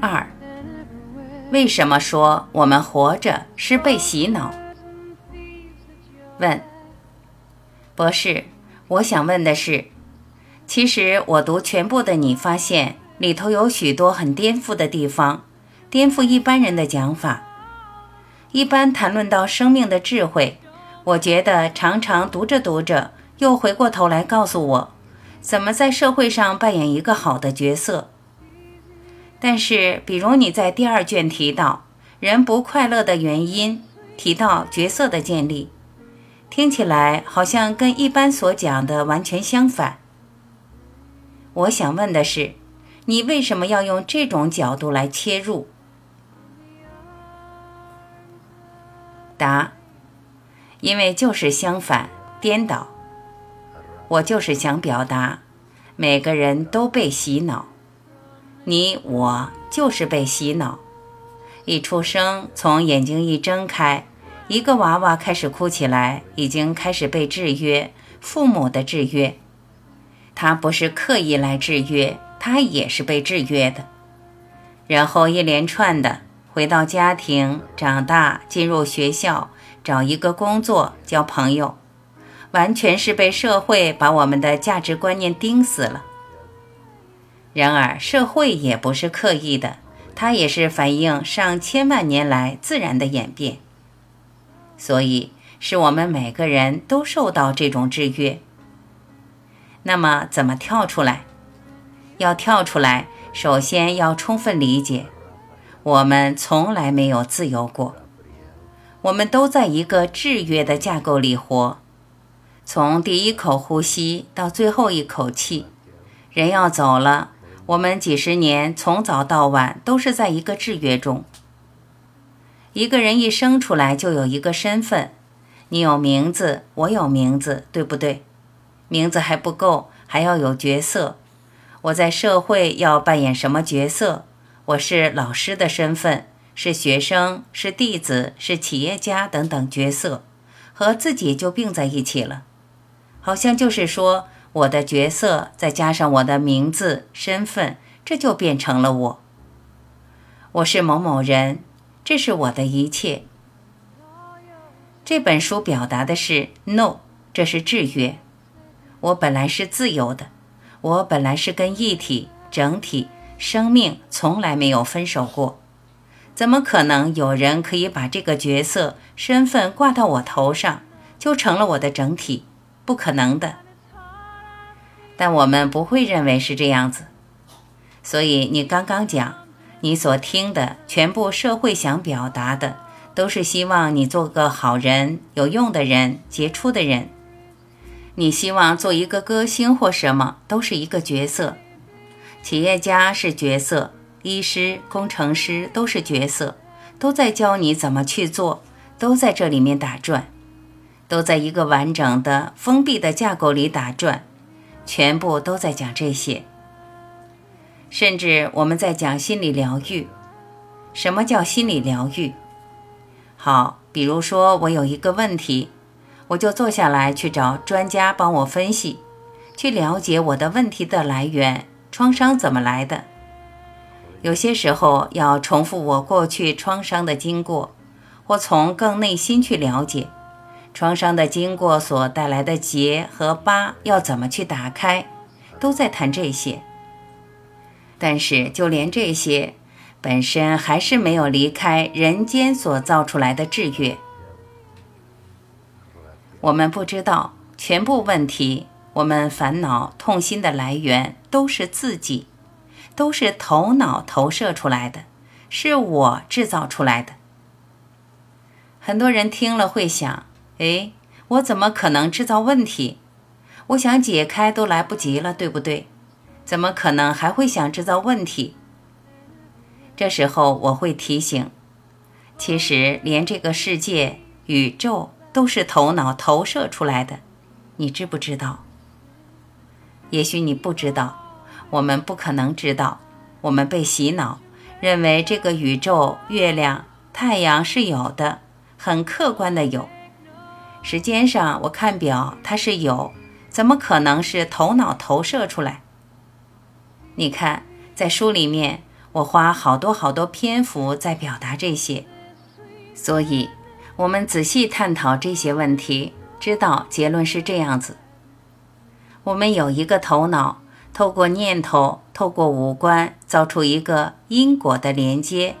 二，为什么说我们活着是被洗脑？问，博士，我想问的是，其实我读全部的你，发现里头有许多很颠覆的地方，颠覆一般人的讲法。一般谈论到生命的智慧，我觉得常常读着读着，又回过头来告诉我，怎么在社会上扮演一个好的角色。但是，比如你在第二卷提到人不快乐的原因，提到角色的建立。听起来好像跟一般所讲的完全相反。我想问的是，你为什么要用这种角度来切入？答：因为就是相反，颠倒。我就是想表达，每个人都被洗脑，你我就是被洗脑。一出生，从眼睛一睁开。一个娃娃开始哭起来，已经开始被制约，父母的制约。他不是刻意来制约，他也是被制约的。然后一连串的回到家庭，长大，进入学校，找一个工作，交朋友，完全是被社会把我们的价值观念钉死了。然而，社会也不是刻意的，它也是反映上千万年来自然的演变。所以，是我们每个人都受到这种制约。那么，怎么跳出来？要跳出来，首先要充分理解，我们从来没有自由过。我们都在一个制约的架构里活，从第一口呼吸到最后一口气，人要走了，我们几十年从早到晚都是在一个制约中。一个人一生出来就有一个身份，你有名字，我有名字，对不对？名字还不够，还要有角色。我在社会要扮演什么角色？我是老师的身份，是学生，是弟子，是企业家等等角色，和自己就并在一起了，好像就是说我的角色再加上我的名字、身份，这就变成了我。我是某某人。这是我的一切。这本书表达的是 “no”，这是制约。我本来是自由的，我本来是跟一体、整体、生命从来没有分手过。怎么可能有人可以把这个角色、身份挂到我头上，就成了我的整体？不可能的。但我们不会认为是这样子。所以你刚刚讲。你所听的全部社会想表达的，都是希望你做个好人、有用的人、杰出的人。你希望做一个歌星或什么，都是一个角色。企业家是角色，医师、工程师都是角色，都在教你怎么去做，都在这里面打转，都在一个完整的封闭的架构里打转，全部都在讲这些。甚至我们在讲心理疗愈，什么叫心理疗愈？好，比如说我有一个问题，我就坐下来去找专家帮我分析，去了解我的问题的来源，创伤怎么来的。有些时候要重复我过去创伤的经过，或从更内心去了解创伤的经过所带来的结和疤要怎么去打开，都在谈这些。但是，就连这些，本身还是没有离开人间所造出来的制约。我们不知道全部问题，我们烦恼痛心的来源都是自己，都是头脑投射出来的，是我制造出来的。很多人听了会想：哎，我怎么可能制造问题？我想解开都来不及了，对不对？怎么可能还会想制造问题？这时候我会提醒：其实连这个世界、宇宙都是头脑投射出来的，你知不知道？也许你不知道，我们不可能知道。我们被洗脑，认为这个宇宙、月亮、太阳是有的，很客观的有。时间上，我看表，它是有，怎么可能是头脑投射出来？你看，在书里面，我花好多好多篇幅在表达这些，所以，我们仔细探讨这些问题，知道结论是这样子：我们有一个头脑，透过念头，透过五官，造出一个因果的连接，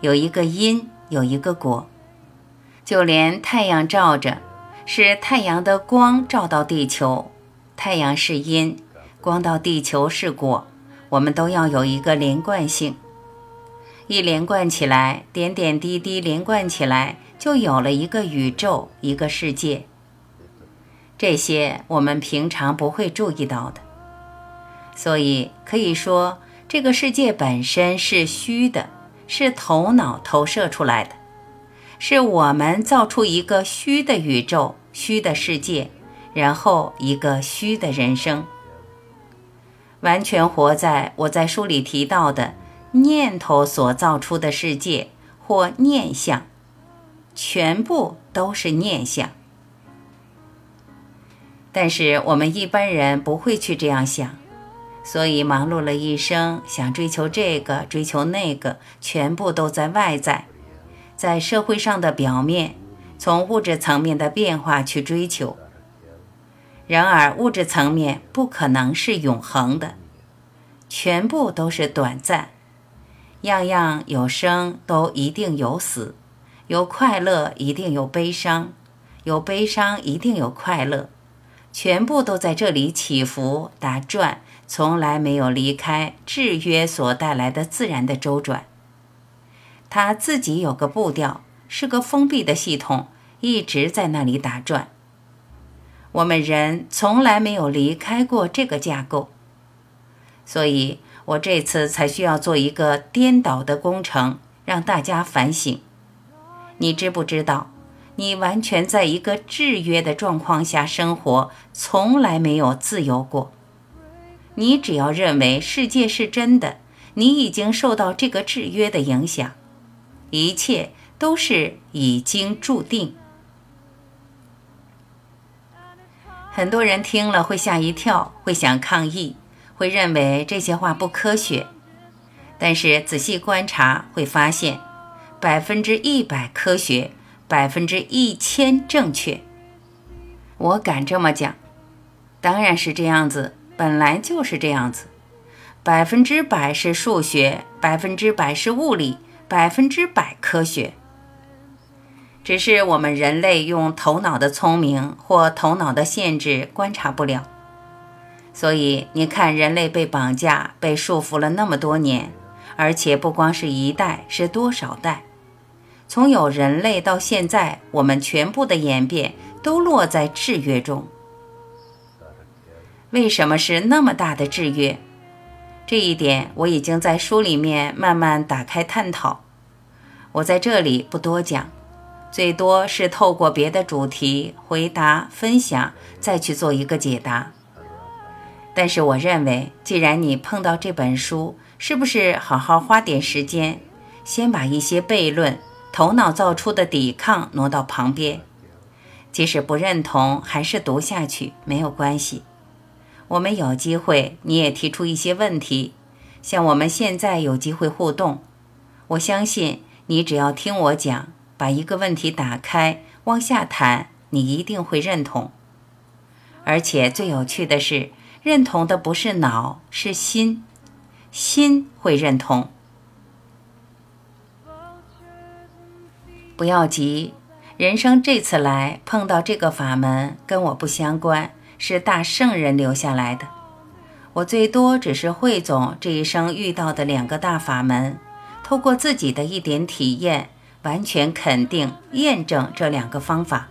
有一个因，有一个果，就连太阳照着。是太阳的光照到地球，太阳是因，光到地球是果，我们都要有一个连贯性，一连贯起来，点点滴滴连贯起来，就有了一个宇宙，一个世界。这些我们平常不会注意到的，所以可以说，这个世界本身是虚的，是头脑投射出来的，是我们造出一个虚的宇宙。虚的世界，然后一个虚的人生，完全活在我在书里提到的念头所造出的世界或念想，全部都是念想。但是我们一般人不会去这样想，所以忙碌了一生，想追求这个，追求那个，全部都在外在，在社会上的表面。从物质层面的变化去追求，然而物质层面不可能是永恒的，全部都是短暂，样样有生都一定有死，有快乐一定有悲伤，有悲伤一定有快乐，全部都在这里起伏打转，从来没有离开制约所带来的自然的周转，它自己有个步调。是个封闭的系统，一直在那里打转。我们人从来没有离开过这个架构，所以我这次才需要做一个颠倒的工程，让大家反省。你知不知道，你完全在一个制约的状况下生活，从来没有自由过。你只要认为世界是真的，你已经受到这个制约的影响，一切。都是已经注定。很多人听了会吓一跳，会想抗议，会认为这些话不科学。但是仔细观察会发现，百分之一百科学，百分之一千正确。我敢这么讲，当然是这样子，本来就是这样子。百分之百是数学，百分之百是物理，百分之百科学。只是我们人类用头脑的聪明或头脑的限制观察不了，所以你看，人类被绑架、被束缚了那么多年，而且不光是一代，是多少代？从有人类到现在，我们全部的演变都落在制约中。为什么是那么大的制约？这一点我已经在书里面慢慢打开探讨，我在这里不多讲。最多是透过别的主题回答分享，再去做一个解答。但是我认为，既然你碰到这本书，是不是好好花点时间，先把一些悖论、头脑造出的抵抗挪到旁边？即使不认同，还是读下去没有关系。我们有机会，你也提出一些问题，像我们现在有机会互动。我相信你只要听我讲。把一个问题打开，往下谈，你一定会认同。而且最有趣的是，认同的不是脑，是心，心会认同。不要急，人生这次来碰到这个法门，跟我不相关，是大圣人留下来的。我最多只是汇总这一生遇到的两个大法门，透过自己的一点体验。完全肯定、验证这两个方法。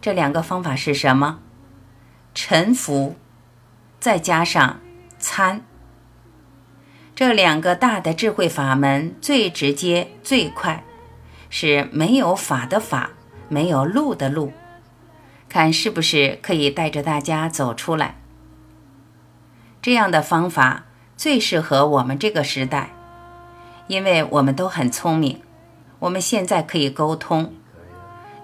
这两个方法是什么？沉浮，再加上参。这两个大的智慧法门最直接、最快，是没有法的法，没有路的路。看是不是可以带着大家走出来？这样的方法最适合我们这个时代，因为我们都很聪明。我们现在可以沟通，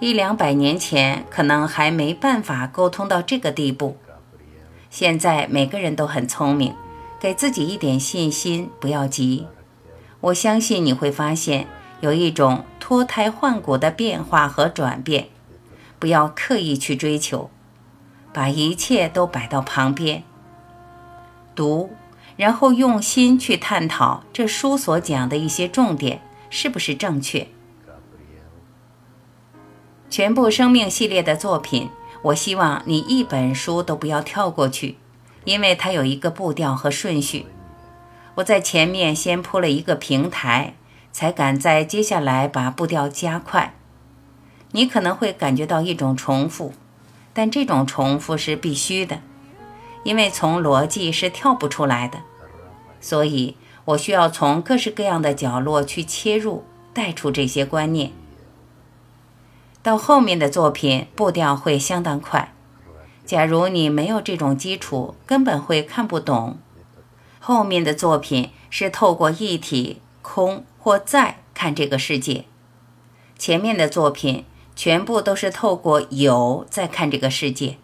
一两百年前可能还没办法沟通到这个地步，现在每个人都很聪明，给自己一点信心，不要急。我相信你会发现有一种脱胎换骨的变化和转变，不要刻意去追求，把一切都摆到旁边，读，然后用心去探讨这书所讲的一些重点是不是正确。全部生命系列的作品，我希望你一本书都不要跳过去，因为它有一个步调和顺序。我在前面先铺了一个平台，才敢在接下来把步调加快。你可能会感觉到一种重复，但这种重复是必须的，因为从逻辑是跳不出来的。所以我需要从各式各样的角落去切入，带出这些观念。到后面的作品步调会相当快。假如你没有这种基础，根本会看不懂。后面的作品是透过一体、空或在看这个世界，前面的作品全部都是透过有在看这个世界。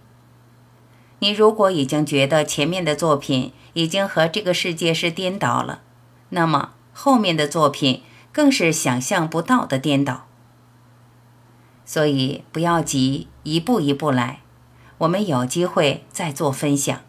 你如果已经觉得前面的作品已经和这个世界是颠倒了，那么后面的作品更是想象不到的颠倒。所以不要急，一步一步来。我们有机会再做分享。